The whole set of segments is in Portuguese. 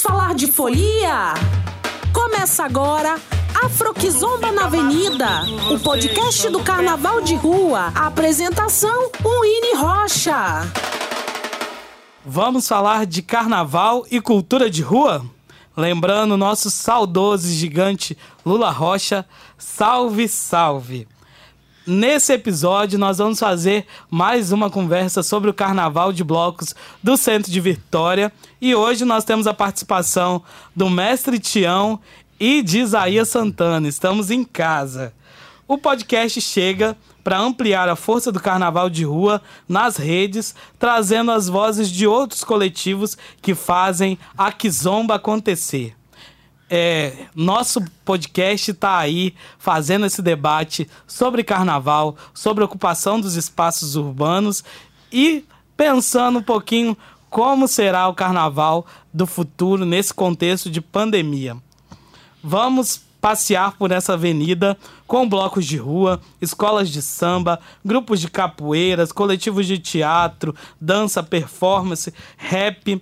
Vamos falar de folia? Começa agora Afroquizomba na Avenida, o podcast do Carnaval de Rua. A apresentação, Winnie Rocha. Vamos falar de carnaval e cultura de rua? Lembrando nosso saudoso gigante Lula Rocha, salve, salve! Nesse episódio, nós vamos fazer mais uma conversa sobre o carnaval de blocos do centro de Vitória. E hoje nós temos a participação do mestre Tião e de Isaías Santana. Estamos em casa. O podcast chega para ampliar a força do carnaval de rua nas redes, trazendo as vozes de outros coletivos que fazem a Kizomba acontecer é, nosso podcast está aí fazendo esse debate sobre carnaval, sobre ocupação dos espaços urbanos e pensando um pouquinho como será o carnaval do futuro nesse contexto de pandemia. Vamos passear por essa avenida com blocos de rua, escolas de samba, grupos de capoeiras, coletivos de teatro, dança, performance, rap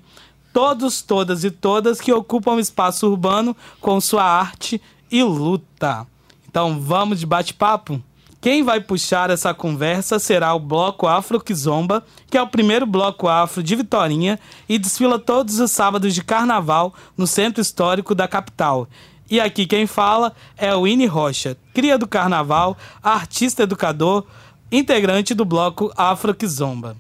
todos, todas e todas que ocupam espaço urbano com sua arte e luta. Então vamos de bate-papo? Quem vai puxar essa conversa será o Bloco Afro Kizomba, que é o primeiro bloco afro de Vitorinha e desfila todos os sábados de carnaval no centro histórico da capital. E aqui quem fala é o Ine Rocha, cria do carnaval, artista educador, integrante do bloco Afro Kizomba.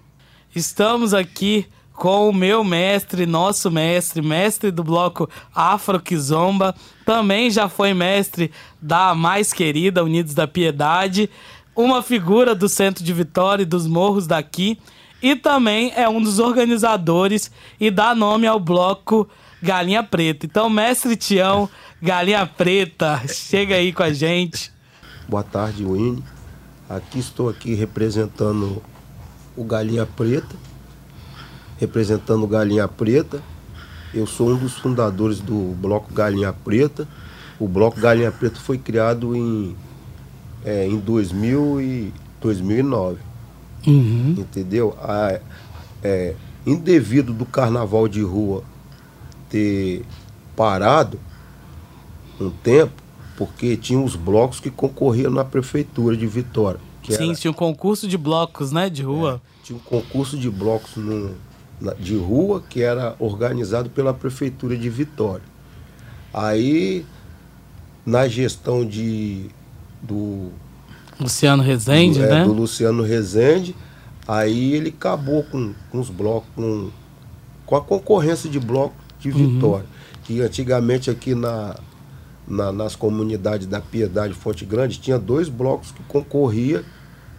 Estamos aqui com o meu mestre, nosso mestre, mestre do bloco Afro Kizomba, também já foi mestre da mais querida Unidos da Piedade, uma figura do centro de Vitória e dos morros daqui, e também é um dos organizadores e dá nome ao bloco Galinha Preta. Então, mestre Tião, Galinha Preta, chega aí com a gente. Boa tarde, Winnie. Aqui estou aqui representando o Galinha Preta representando Galinha Preta. Eu sou um dos fundadores do Bloco Galinha Preta. O Bloco Galinha Preta foi criado em, é, em 2000 e 2009. Uhum. Entendeu? A, é, indevido do carnaval de rua ter parado um tempo, porque tinha os blocos que concorriam na prefeitura de Vitória. Sim, era, tinha um concurso de blocos, né, de rua. É, tinha um concurso de blocos no, de rua que era organizado pela prefeitura de Vitória. Aí na gestão de do Luciano Rezende, do, é, né? Do Luciano Rezende, aí ele acabou com, com os blocos, com, com a concorrência de blocos de uhum. Vitória. Uhum. Que antigamente aqui na, na, nas comunidades da Piedade Fonte Grande tinha dois blocos que concorria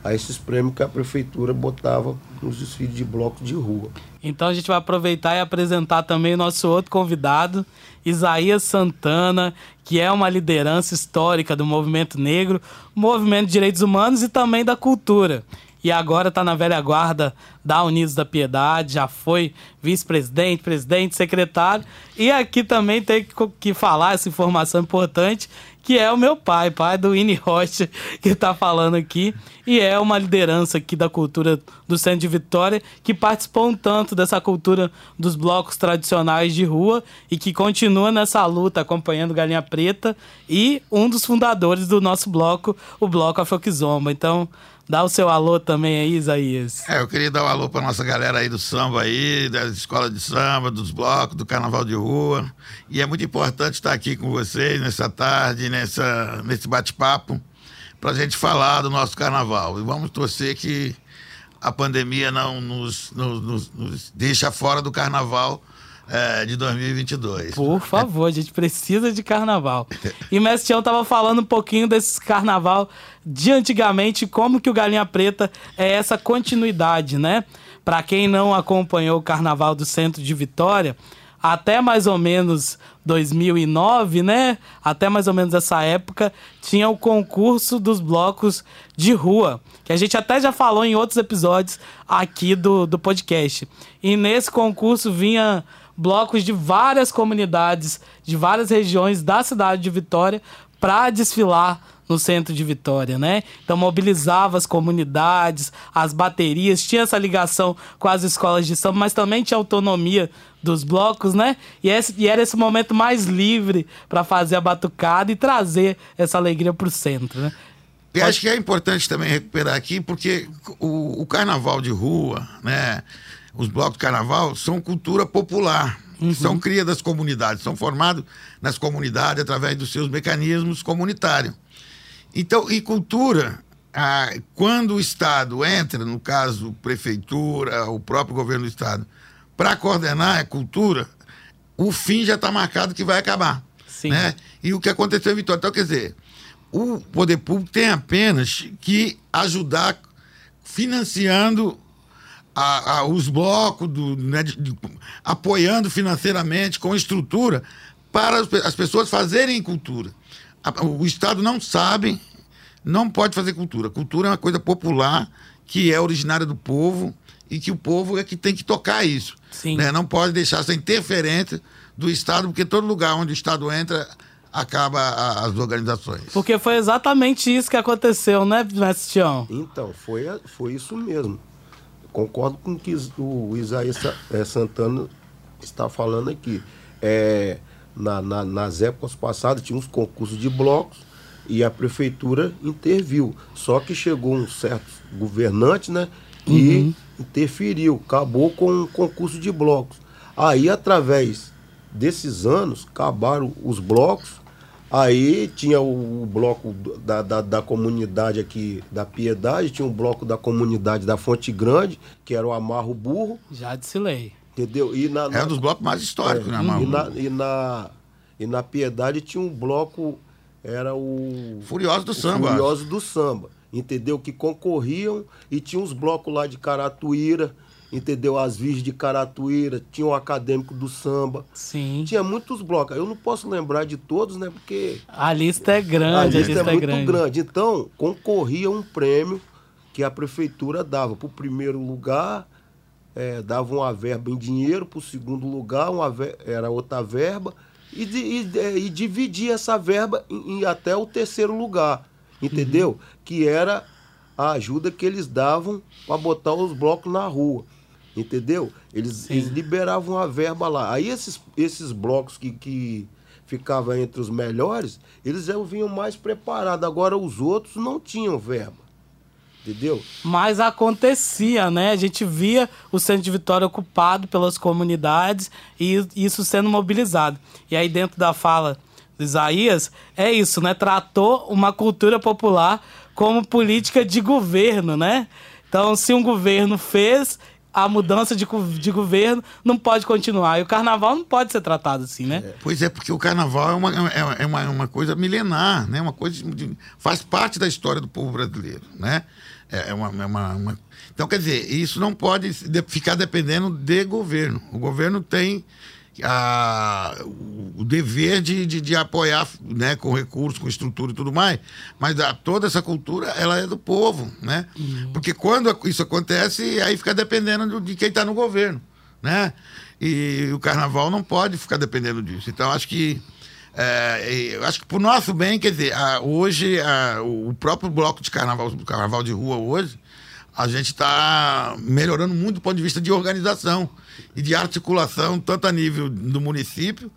a esses prêmios que a prefeitura botava nos desfiles de blocos de rua. Então a gente vai aproveitar e apresentar também o nosso outro convidado, Isaías Santana, que é uma liderança histórica do movimento negro, movimento de direitos humanos e também da cultura. E agora está na velha guarda da Unidos da Piedade, já foi vice-presidente, presidente, secretário. E aqui também tem que falar essa informação importante que é o meu pai, pai do Ine Rocha, que está falando aqui, e é uma liderança aqui da cultura do Centro de Vitória, que participou um tanto dessa cultura dos blocos tradicionais de rua e que continua nessa luta acompanhando Galinha Preta e um dos fundadores do nosso bloco, o Bloco Afroquizomba. Então, Dá o seu alô também aí, Isaías. É, eu queria dar um alô para nossa galera aí do samba aí, da escola de samba, dos blocos, do carnaval de rua. E é muito importante estar aqui com vocês nessa tarde, nessa, nesse bate-papo, para a gente falar do nosso carnaval. E vamos torcer que a pandemia não nos, nos, nos, nos deixa fora do carnaval é, de 2022. Por favor, a gente precisa de carnaval. E o Mestre Tião tava falando um pouquinho desse carnaval de antigamente, como que o Galinha Preta é essa continuidade, né? Para quem não acompanhou o carnaval do centro de Vitória, até mais ou menos 2009, né? Até mais ou menos essa época, tinha o concurso dos blocos de rua, que a gente até já falou em outros episódios aqui do, do podcast. E nesse concurso vinha blocos de várias comunidades, de várias regiões da cidade de Vitória para desfilar no centro de Vitória, né? Então mobilizava as comunidades, as baterias, tinha essa ligação com as escolas de samba, mas também tinha autonomia dos blocos, né? E, esse, e era esse momento mais livre para fazer a batucada e trazer essa alegria para o centro, né? E acho que é importante também recuperar aqui, porque o, o, carnaval de rua, né? Os blocos de carnaval são cultura popular, uhum. são cria das comunidades, são formados nas comunidades através dos seus mecanismos comunitários. Então, e cultura, quando o Estado entra, no caso, prefeitura, o próprio governo do Estado, para coordenar a cultura, o fim já está marcado que vai acabar. Sim. Né? E o que aconteceu em Vitória. Então, quer dizer, o poder público tem apenas que ajudar financiando a, a, os blocos, do, né, de, de, apoiando financeiramente, com estrutura, para as, as pessoas fazerem cultura. A, o Estado não sabe, não pode fazer cultura. Cultura é uma coisa popular, que é originária do povo, e que o povo é que tem que tocar isso. Né? Não pode deixar essa interferência do Estado, porque todo lugar onde o Estado entra acaba a, as organizações. Porque foi exatamente isso que aconteceu, né, Mestião? Então, foi, foi isso mesmo. Concordo com o que o Isaías é, Santana está falando aqui. É, na, na, nas épocas passadas tinha uns concursos de blocos e a prefeitura interviu. Só que chegou um certo governante, né? E uhum. interferiu, acabou com o um concurso de blocos. Aí, através desses anos, acabaram os blocos Aí tinha o, bloco da, da, da, comunidade aqui da Piedade, tinha um bloco da comunidade da Fonte Grande, que era o Amarro Burro. Já disse lei. Entendeu? E na, na, é um dos blocos mais históricos, é, né, Amarro? E na, e na, e na Piedade tinha um bloco, era o. Furioso do Samba. Furioso do Samba. Entendeu? Que concorriam e tinha uns blocos lá de Caratuíra entendeu? As Virgens de Caratuíra, tinha o Acadêmico do Samba. Sim. Tinha muitos blocos. Eu não posso lembrar de todos, né? Porque. A lista é grande, a lista, a lista é, é, muito grande. grande. Então, concorria um prêmio que a prefeitura dava. Para o primeiro lugar, é, dava uma verba em dinheiro, para o segundo lugar, uma ver... era outra verba. E, e, é, e dividia essa verba em, em, até o terceiro lugar. Entendeu? Uhum. Que era a ajuda que eles davam para botar os blocos na rua. Entendeu? Eles, eles, liberavam a verba lá. Aí esses, esses blocos que, que ficavam entre os melhores, eles vinham mais preparados. Agora os outros não tinham verba. Entendeu? Mas acontecia, né? A gente via o centro de Vitória ocupado pelas comunidades e isso sendo mobilizado. E aí, dentro da fala de Isaías, é isso, né? Tratou uma cultura popular como política de governo, né? Então, se um governo fez, a mudança de, de governo não pode continuar. E o carnaval não pode ser tratado assim, né? É. Pois é, porque o carnaval é uma, é, é uma, uma coisa milenar, né? Uma coisa de, faz parte da história do povo brasileiro, né? É, é uma, é uma, uma, Então, quer dizer, isso não pode ficar dependendo de governo. O governo tem a, o dever de, de, de, apoiar né, com recursos, com estrutura e tudo mais, mas a, toda essa cultura ela é do povo, né? Uhum. Porque quando isso acontece, aí fica dependendo de quem está no governo, né? E o carnaval não pode ficar dependendo disso. Então acho que é, eu acho que por nosso bem, quer dizer, a, hoje a, o próprio bloco de carnaval, carnaval de rua hoje, a gente está melhorando muito do ponto de vista de organização e de articulação, tanto a nível do município,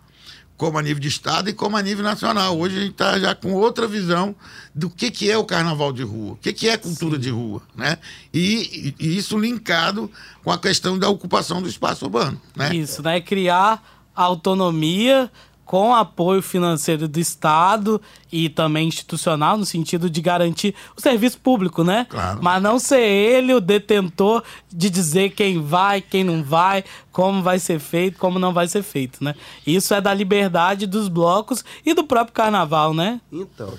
como a nível de estado e como a nível nacional. Hoje a gente está já com outra visão do que, que é o carnaval de rua, o que, que é cultura Sim. de rua, né? E, e, isso linkado com a questão da ocupação do espaço urbano, né? Isso, né? Criar autonomia com apoio financeiro do Estado e também institucional, no sentido de garantir o serviço público, né? Claro. Mas não ser ele o detentor de dizer quem vai, quem não vai, como vai ser feito, como não vai ser feito, né? Isso é da liberdade dos blocos e do próprio carnaval, né? Então,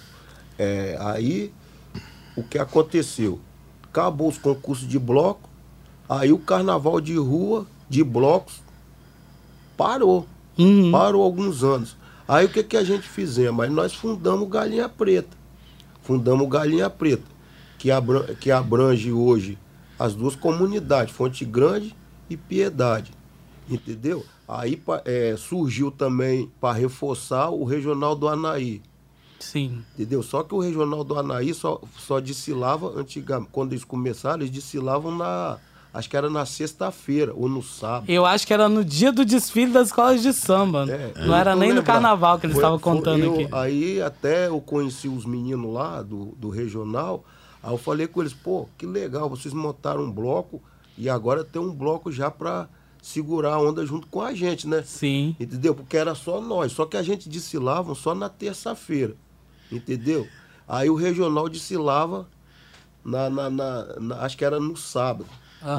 é, aí o que aconteceu? Acabou os concursos de bloco, aí o carnaval de rua, de blocos, parou Uhum. Parou alguns anos. Aí o que, que a gente fizemos? Aí nós fundamos Galinha Preta. Fundamos Galinha Preta, que, abrange, que abrange hoje as duas comunidades, Fonte Grande e Piedade. Entendeu? Aí é, surgiu também para reforçar o Regional do Anaí. Sim. Entendeu? Só que o Regional do Anaí só, só antigamente. Quando eles começaram, eles desfilavam na, Acho que era na sexta-feira ou no sábado. Eu acho que era no dia do desfile das escolas de samba. É, não era nem no lembrado. carnaval que eles estavam contando eu- aqui. Aí até eu conheci os meninos lá do, do regional. Aí eu falei com eles, pô, que legal, vocês montaram um bloco e agora tem um bloco já pra segurar a onda junto com a gente, né? Sim. Entendeu? Porque era só nós. Só que a gente desfilava só na terça-feira. Entendeu? Aí o regional desfilava na, na, na- na- acho que era no sábado.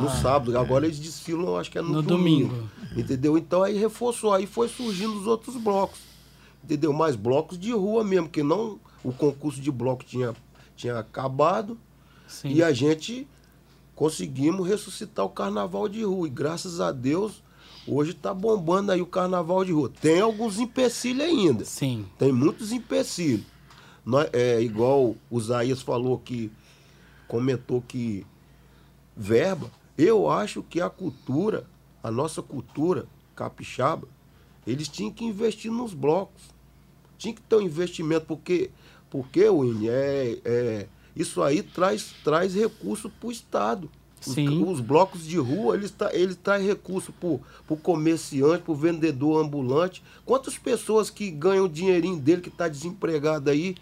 No sábado. Agora eles desfilam, acho que é no, No domingo. domingo. Entendeu? Então aí reforçou. Aí foi surgindo os outros blocos. Entendeu? Mais blocos de rua mesmo, que não o concurso de bloco tinha, tinha acabado. Sim. E a gente conseguimos ressuscitar o carnaval de rua. E graças a Deus, hoje está bombando aí o carnaval de rua. Tem alguns empecilhos ainda. Sim. Tem muitos empecilhos. Nós- é igual o Zaías falou que comentou que verba. Eu acho que a cultura, a nossa cultura capixaba, eles tinham que investir nos blocos. Tinha que ter um investimento, porque, porque Winnie, é, é, isso aí traz, traz recurso para o Estado. Os, Sim. os blocos de rua, eles, tra eles trazem recurso para o comerciante, para o vendedor ambulante. Quantas pessoas que ganham o dinheirinho dele, que está desempregado aí,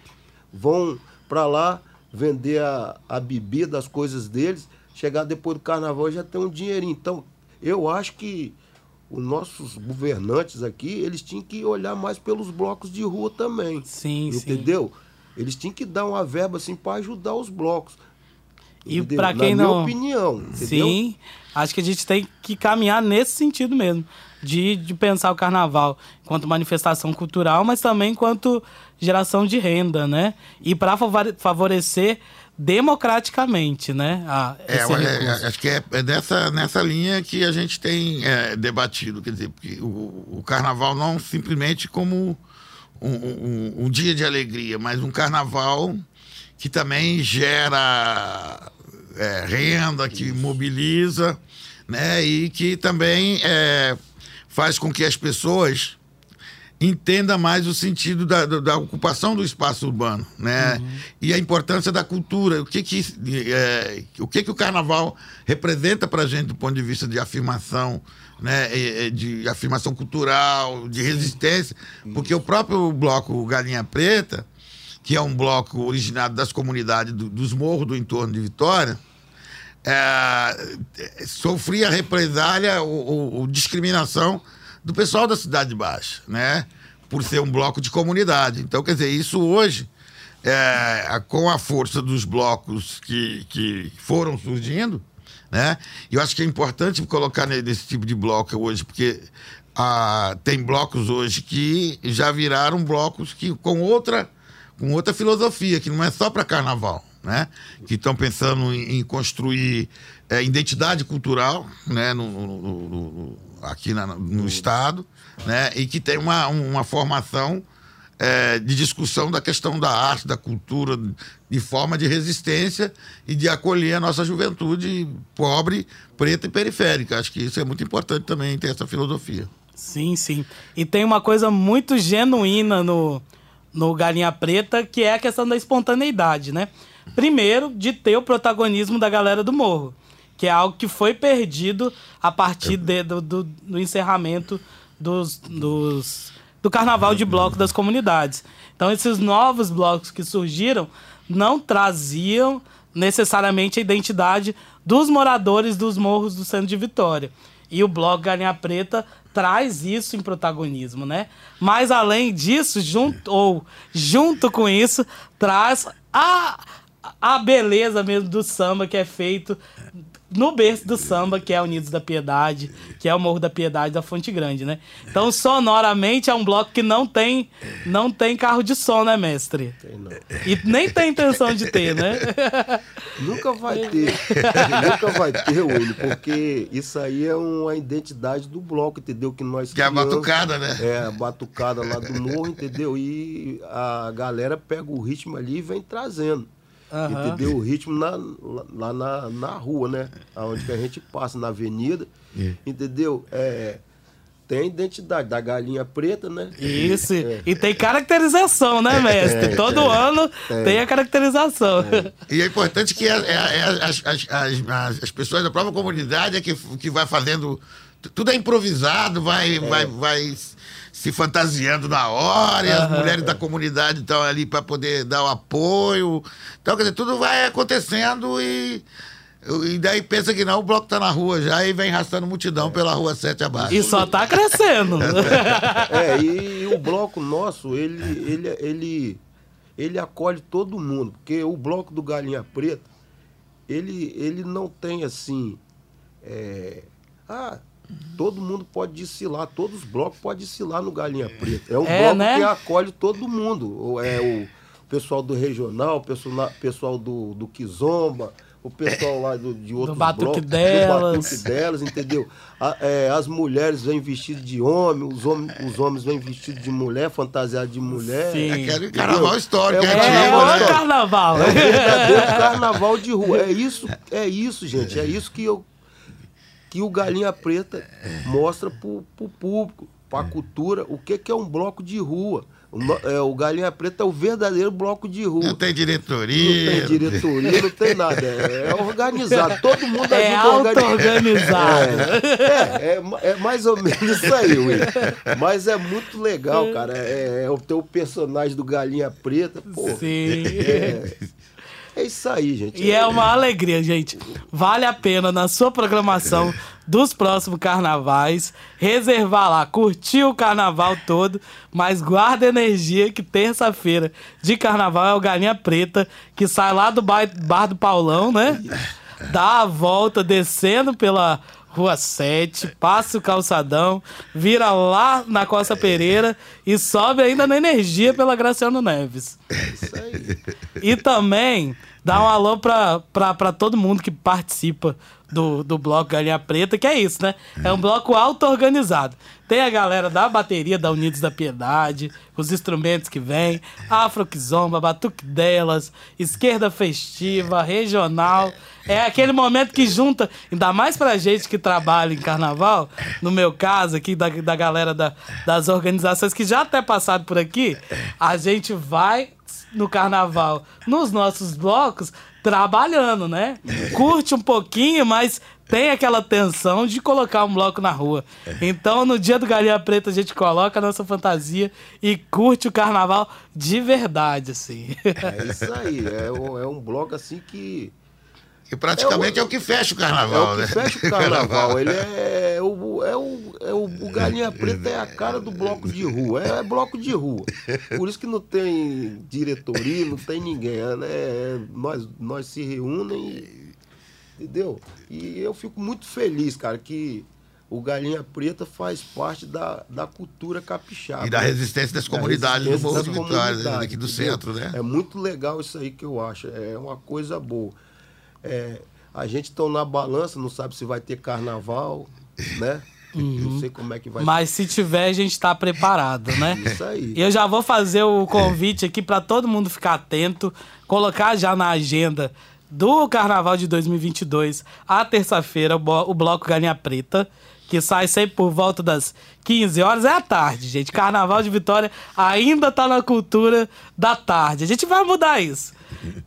vão para lá vender a, a bebida, as coisas deles, chegar depois do carnaval já tem um dinheirinho. Então, eu acho que os nossos governantes aqui, eles tinham que olhar mais pelos blocos de rua também. Sim, sim. entendeu? Eles tinham que dar uma verba assim para ajudar os blocos. E pra quem Na não- minha opinião, entendeu? Sim, acho que a gente tem que caminhar nesse sentido mesmo. De, de pensar o carnaval enquanto manifestação cultural, mas também enquanto geração de renda, né? E para favorecer democraticamente, né? a- É, esse é, recurso. acho que é, é nessa, nessa linha que a gente tem é, debatido. Quer dizer, porque o, o carnaval não simplesmente como um, um- um dia de alegria, mas um carnaval que também gera é, renda, que mobiliza, né? E que também é, faz com que as pessoas entenda mais o sentido da, da, ocupação do espaço urbano, né? E a importância da cultura, o que que, é, o, que, que o carnaval representa para a gente do ponto de vista de afirmação, né? De afirmação cultural, de resistência, porque o próprio bloco Galinha Preta, que é um bloco originado das comunidades do- dos morros do entorno de Vitória, é, sofria represália ou, ou- ou discriminação do pessoal da Cidade Baixa, né? Por ser um bloco de comunidade. Então, quer dizer, isso hoje, é, com a força dos blocos que, que foram surgindo, né? Eu acho que é importante colocar ne- nesse tipo de bloco hoje, porque ah, tem blocos hoje que já viraram blocos que com outra com outra filosofia, que não é só para carnaval, né? Que estão pensando em, em construir é, identidade cultural, né? No- no- no- aqui na- no estado, né? E que tem uma, uma formação é, de discussão da questão da arte, da cultura, de forma de resistência e de acolher a nossa juventude pobre, preta e periférica. Acho que isso é muito importante também ter essa filosofia. Sim, sim. E tem uma coisa muito genuína no, no Galinha Preta, que é a questão da espontaneidade, né? Primeiro, de ter o protagonismo da galera do morro, que é algo que foi perdido a partir de- do, do, do encerramento dos, dos, do carnaval de bloco das comunidades. Então, esses novos blocos que surgiram não traziam necessariamente a identidade dos moradores dos morros do centro de Vitória. E o blog Galinha Preta traz isso em protagonismo, né? Mas além disso, junto ou junto com isso, traz a, a beleza mesmo do samba que é feito no berço do samba, que é Unidos da Piedade, que é o Morro da Piedade da Fonte Grande, né? Então, sonoramente é um bloco que não tem não tem carro de som, né, mestre? Tem não. E nem tem intenção de ter, né? Nunca vai ter. Nunca vai ter, Willi, porque isso aí é uma identidade do bloco, entendeu? Que nós Que é a criamos. batucada, né? É, a batucada lá do morro, entendeu? E a galera pega o ritmo ali e vem trazendo. Aham. Entendeu? O ritmo na, lá na, na rua, né? Aonde que a gente passa, na avenida. Entendeu? É, tem identidade da galinha preta, né? Isso. E tem caracterização, né, mestre? Todo ano tem a caracterização. E é importante que é- é as, as, as, as- as pessoas da própria comunidade é que, que vai fazendo. Tudo é improvisado, vai, vai, vai se fantasiando na hora, e as mulheres da comunidade estão ali para poder dar o apoio. Então, quer dizer, tudo vai acontecendo e. E daí pensa que não, o bloco tá na rua já e vem arrastando multidão pela rua 7 abaixo. E só tá crescendo. É, e, o bloco nosso, ele, ele, ele, ele acolhe todo mundo, porque o bloco do Galinha Preta, ele, ele não tem assim. é, ah, todo mundo pode desfilar, todos os blocos podem desfilar no Galinha Preta. É um É, bloco né? que acolhe todo mundo. O- É o pessoal do regional, o pessoal, pessoal do, do Kizomba. O pessoal lá do, de outros Batuque blocos, delas. do batuque delas, entendeu? A- é, as mulheres vêm vestidas de homem, os, homens os homens vêm vestidos de mulher, fantasiados de mulher. Sim. É aquele carnaval histórico, É é, o É, né? carnaval. É verdadeiro carnaval de rua. É isso, é isso, gente. É isso que eu que o Galinha Preta mostra pro, pro público, pra cultura, o que, que é um bloco de rua. O, é, o Galinha Preta é o verdadeiro bloco de rua. Não tem Não diretoria. tem diretoria, não tem nada. É, é organizado. Todo mundo É ajuda auto-organizado. É, é, ma- é mais ou menos isso aí, Will. Mas é muito legal, cara. É, é o teu personagem do Galinha Preta. Pô, Sim. É, é isso aí, gente. E é uma alegria, gente. Vale a pena na sua programação dos próximos carnavais reservar lá, curtir o carnaval todo, mas guarda energia que terça-feira de carnaval é o Galinha Preta, que sai lá do bar, bar do Paulão, né? Dá a volta descendo pela Rua 7, passa o calçadão, vira lá na Costa Pereira e sobe ainda na energia pela Graciano Neves. Isso aí. E também dá um alô pra, pra, pra todo mundo que participa do, do bloco Galinha Preta, que é isso, né? É um bloco auto-organizado. Tem a galera da bateria da Unidos da Piedade, os instrumentos que vêm, Afro Kizomba, Batuque delas, Esquerda Festiva, Regional. É aquele momento que junta, ainda mais pra gente que trabalha em carnaval, no meu caso aqui, da, da galera da- das organizações que já até passaram por aqui, a gente vai no carnaval, nos nossos blocos, trabalhando, né? Curte um pouquinho, mas tem aquela tensão de colocar um bloco na rua. Então, no dia do Galinha Preta, a gente coloca a nossa fantasia e curte o carnaval de verdade, assim. É isso aí. É um, é um bloco assim que. Que praticamente é o, que fecha o É carnaval, o que né? fecha o carnaval. Ele é o, é o, é o, o Galinha Preta é a cara do bloco de rua. É, bloco de rua. Por isso que não tem diretoria, não tem ninguém. É, né? nós, nós se reúnem e. Entendeu? E eu fico muito feliz, cara, que o Galinha Preta faz parte da, da cultura capixaba. E da resistência das Da comunidades do resistência Morro das de Vitória, comunidades, aqui do entendeu? centro, né? É muito legal isso aí que eu acho. É uma coisa boa. É, a gente está na balança, não sabe se vai ter carnaval, né? Não sei como é que vai Mas se tiver, a gente tá preparado, né? Isso aí. E eu já vou fazer o convite aqui para todo mundo ficar atento, colocar já na agenda do Carnaval de 2022, a terça-feira, o Bloco Galinha Preta, que sai sempre por volta das 15 horas. É à tarde, gente. Carnaval de Vitória ainda tá na cultura da tarde. A gente vai mudar isso.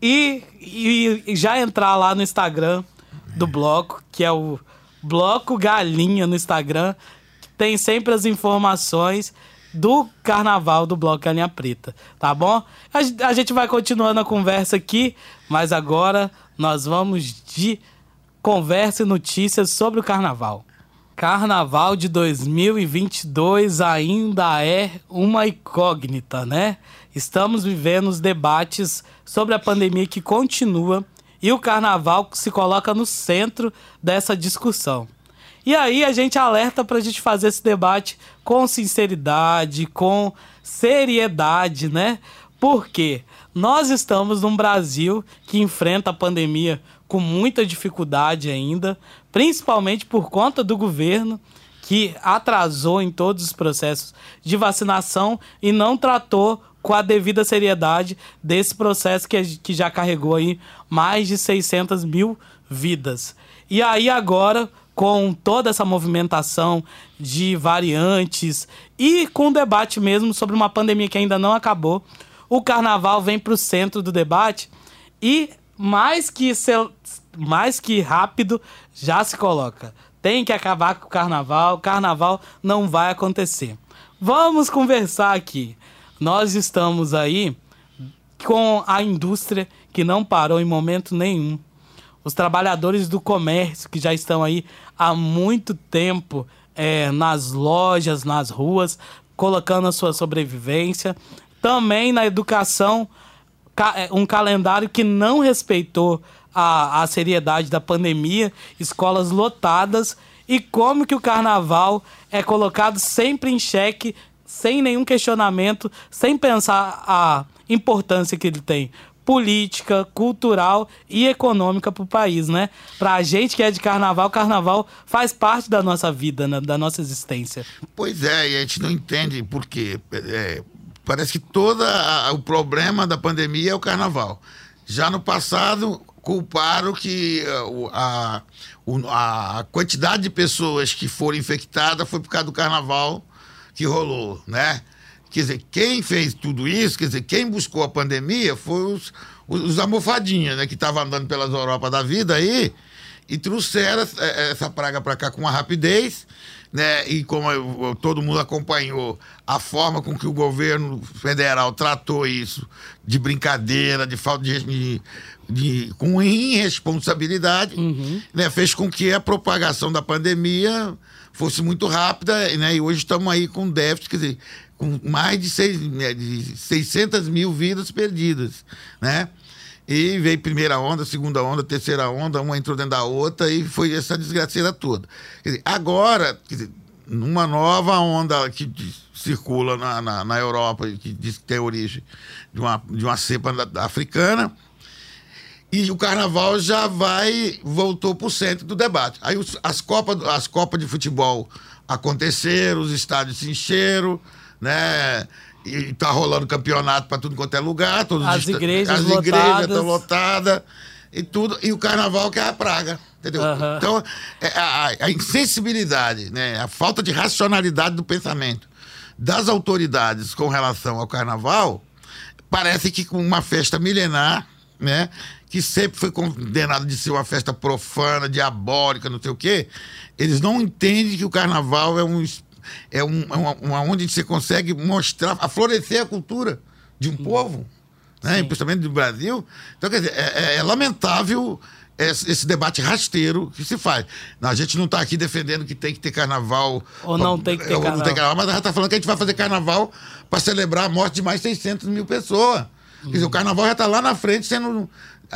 E, e- e já entrar lá no Instagram do Bloco, que é o Bloco Galinha no Instagram, tem sempre as informações do carnaval do Bloco Galinha Preta, tá bom? A, a gente vai continuando a conversa aqui, mas agora nós vamos de conversa e notícias sobre o carnaval. Carnaval de 2022 ainda é uma incógnita, né? Estamos vivendo os debates sobre a pandemia que continua e o carnaval se coloca no centro dessa discussão. E aí a gente alerta para a gente fazer esse debate com sinceridade, com seriedade, né? Porque nós estamos num Brasil que enfrenta a pandemia com muita dificuldade ainda, principalmente por conta do governo que atrasou em todos os processos de vacinação e não tratou com a devida seriedade desse processo que, que já carregou aí mais de 600 mil vidas. E aí agora, com toda essa movimentação de variantes e com o debate mesmo sobre uma pandemia que ainda não acabou, o carnaval vem para o centro do debate e mais que, mais que rápido já se coloca. Tem que acabar com o carnaval, o carnaval não vai acontecer. Vamos conversar aqui. Nós estamos aí com a indústria que não parou em momento nenhum. Os trabalhadores do comércio que já estão aí há muito tempo é, nas lojas, nas ruas, colocando a sua sobrevivência. Também na educação, é, um calendário que não respeitou a, a seriedade da pandemia, escolas lotadas e como que o carnaval é colocado sempre em xeque, sem nenhum questionamento, sem pensar a importância que ele tem política, cultural e econômica para o país, né? Para a gente que é de carnaval, carnaval faz parte da nossa vida, né? da nossa existência. Pois é, e a gente não entende por quê. É, parece que todo o problema da pandemia é o carnaval. Já no passado, culparam que uh, a, a, a quantidade de pessoas que foram infectadas foi por causa do carnaval que rolou, né? Quer dizer, quem fez tudo isso, quer dizer, quem buscou a pandemia foi os, os, os almofadinhas, né? Que estavam andando pelas Europa da vida aí e trouxeram essa, essa praga para cá com uma rapidez, né? E como eu, todo mundo acompanhou a forma com que o governo federal tratou isso de brincadeira, de falta de, de, de com irresponsabilidade, uhum. né? Fez com que a propagação da pandemia fosse muito rápida, né? E hoje estamos aí com déficit, quer dizer, com mais de, seis, né, de 600 mil vidas perdidas, né? E veio primeira onda, segunda onda, terceira onda, uma entrou dentro da outra e foi essa desgraceira toda. Dizer, agora, dizer, numa nova onda que circula na, na, na, Europa, que diz que tem origem de uma, de uma cepa africana, e o carnaval já vai, voltou para o centro do debate. Aí os, as, Copas, as Copas de Futebol aconteceram, os estádios se encheram, né? E tá rolando campeonato para tudo quanto é lugar. Todos as igrejas As igrejas estão lotadas e tudo. E o carnaval que é a praga. Entendeu? Uhum. Então, é, a, a, insensibilidade, né? a falta de racionalidade do pensamento das autoridades com relação ao carnaval parece que com uma festa milenar, né? Que sempre foi condenada de ser uma festa profana, diabólica, não sei o quê. Eles não entendem que o carnaval é um é, um, é uma, uma, onde você consegue mostrar, florescer a cultura de um hum. povo, né? principalmente do Brasil. Então, quer dizer, é, é, é lamentável esse, esse, debate rasteiro que se faz. A gente não está aqui defendendo que tem que ter carnaval. Ou não tem que ter carnaval. Tem carnaval mas a gente está falando que a gente vai fazer carnaval para celebrar a morte de mais 600 mil pessoas. Quer dizer, o carnaval já está lá na frente sendo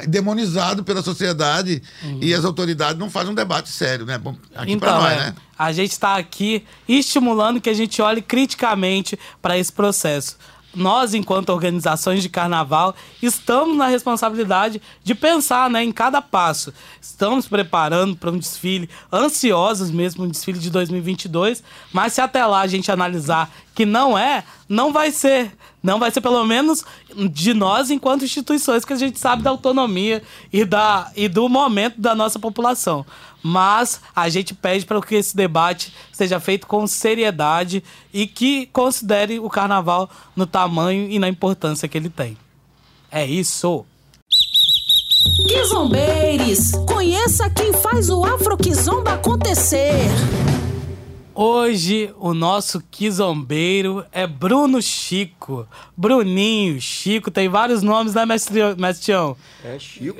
demonizado pela sociedade uhum. e as autoridades não fazem um debate sério, né? Aqui então, nós, é, né? A gente está aqui estimulando que a gente olhe criticamente para esse processo nós, enquanto organizações de carnaval, estamos na responsabilidade de pensar né, em cada passo. Estamos preparando para um desfile, ansiosos mesmo, um desfile de 2022, mas se até lá a gente analisar que não é, não vai ser. Não vai ser, pelo menos, de nós, enquanto instituições, que a gente sabe da autonomia e, da, e do momento da nossa população mas a gente pede para que esse debate seja feito com seriedade e que considere o carnaval no tamanho e na importância que ele tem. É isso. Kizombeires, conheça quem faz o Afro acontecer. Hoje o nosso quizombeiro é Bruno Chico. Bruninho, Chico, tem vários nomes, né, Mestrião? É Chico.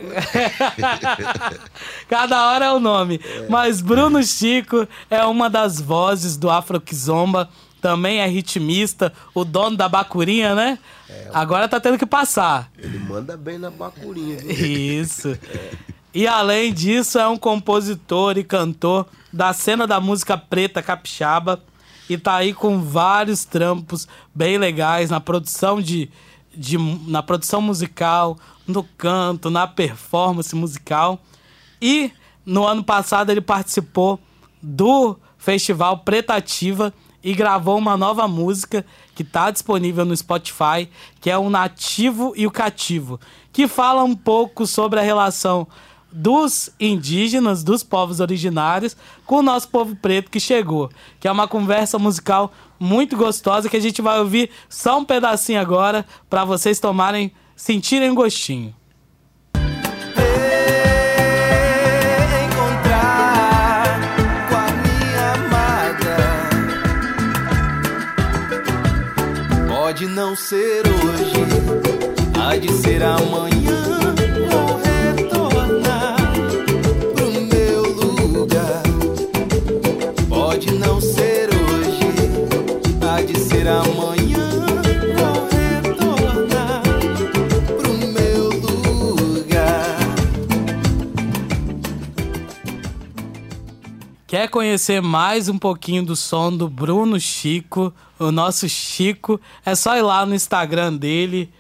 Cada hora é o nome. É. Mas Bruno Chico é uma das vozes do Afro Kizomba. Também é ritmista, o dono da bacurinha, né? É, Agora tá tendo que passar. Ele manda bem na bacurinha. Viu? Isso. É. E além disso, é um compositor e cantor da cena da música preta capixaba e tá aí com vários trampos bem legais na produção de, de na produção musical, no canto, na performance musical. E no ano passado ele participou do festival Preta Ativa e gravou uma nova música que está disponível no Spotify, que é o Nativo e o Cativo, que fala um pouco sobre a relação dos indígenas, dos povos originários, com o nosso povo preto que chegou. Que é uma conversa musical muito gostosa que a gente vai ouvir só um pedacinho agora para vocês tomarem, sentirem um gostinho. Pode não ser hoje, há de ser amanhã. Ser hoje, há de ser amanhã. Retornar pro meu lugar. Quer conhecer mais um pouquinho do som do Bruno Chico, o nosso Chico? É só ir lá no Instagram dele,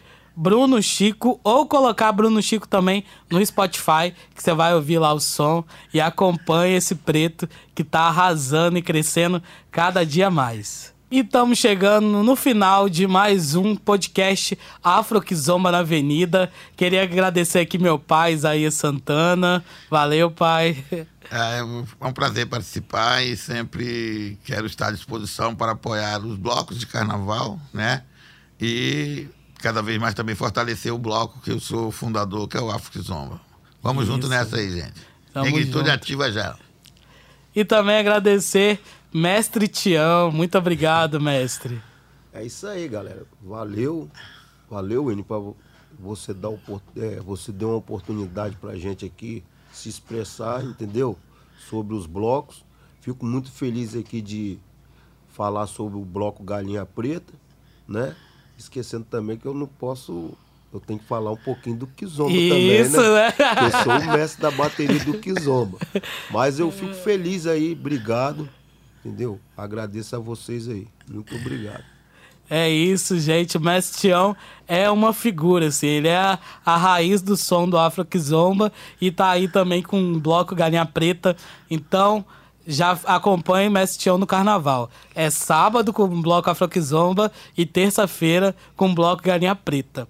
Bruno Chico, ou colocar Bruno Chico também no Spotify, que você vai ouvir lá o som e acompanha esse preto que tá arrasando e crescendo cada dia mais. E estamos chegando no final de mais um podcast Afro que Zomba na Avenida. Queria agradecer aqui meu pai, Isaías Santana. Valeu, pai. É é um prazer participar e sempre quero estar à disposição para apoiar os blocos de carnaval, né? E cada vez mais também fortalecer o bloco que eu sou fundador, que é o Afro Zomba. Vamos junto Isso. nessa aí, gente. Tamo Negritude junto. ativa já. E também agradecer Mestre Tião. Muito obrigado, mestre. É isso aí, galera. Valeu. Valeu, Winnie, para você dar opor- é, você deu uma oportunidade pra gente aqui se expressar, entendeu? Sobre os blocos. Fico muito feliz aqui de falar sobre o bloco Galinha Preta, né? Esquecendo também que eu não posso. Eu tenho que falar um pouquinho do Kizomba Isso, também, né? né? Eu sou o mestre da bateria do Kizomba. Mas eu fico feliz aí, obrigado. Entendeu? Agradeço a vocês aí. Muito obrigado. É isso, gente. O Mestre Tião é uma figura, assim. Ele é a, a raiz do som do Afro Kizomba e tá aí também com o bloco Galinha Preta. Então, já acompanhe Mestre Tião no carnaval. É sábado com o bloco Afro Kizomba e terça-feira com o bloco Galinha Preta.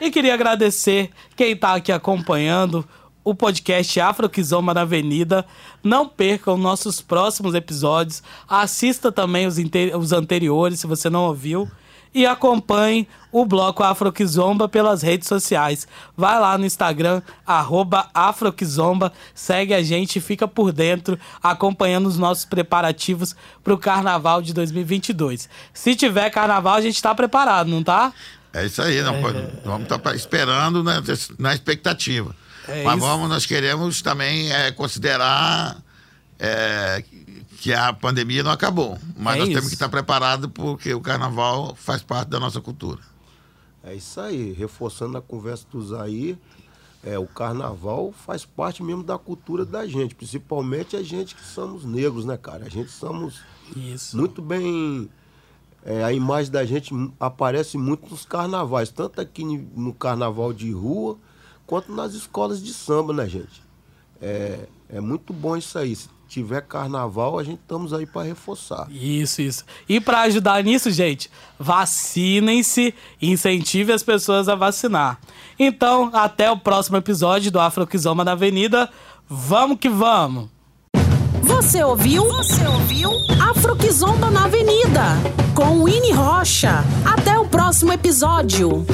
E queria agradecer quem tá aqui acompanhando o podcast Afro Kizomba na Avenida. Não percam nossos próximos episódios. Assista também os, os anteriores, se você não ouviu. E acompanhe o bloco Afro Kizomba pelas redes sociais. Vai lá no Instagram, arroba Afro Kizomba, segue a gente fica por dentro, acompanhando os nossos preparativos para o Carnaval de 2022. Se tiver Carnaval, a gente está preparado, não tá? É isso aí, não pode- vamos estar esperando né, na expectativa. É Mas isso. vamos, nós queremos também é, considerar é, que a pandemia não acabou. Mas É nós isso. temos que estar preparados porque o carnaval faz parte da nossa cultura. É isso aí, reforçando a conversa do Zair, é, o carnaval faz parte mesmo da cultura da gente, principalmente a gente que somos negros, né, cara? A gente somos Isso. muito bem. é, a imagem da gente aparece muito nos carnavais, tanto aqui no carnaval de rua, quanto nas escolas de samba, né, gente? É, é muito bom isso aí. Se tiver carnaval, a gente estamos aí para reforçar. Isso, isso. E para ajudar nisso, gente, vacinem-se e incentive as pessoas a vacinar. Então, até o próximo episódio do Afro Kizoma na Avenida. Vamos que vamos! Você ouviu? Você ouviu? Afro Kizomba na Avenida, com Winnie Rocha. Até o próximo episódio.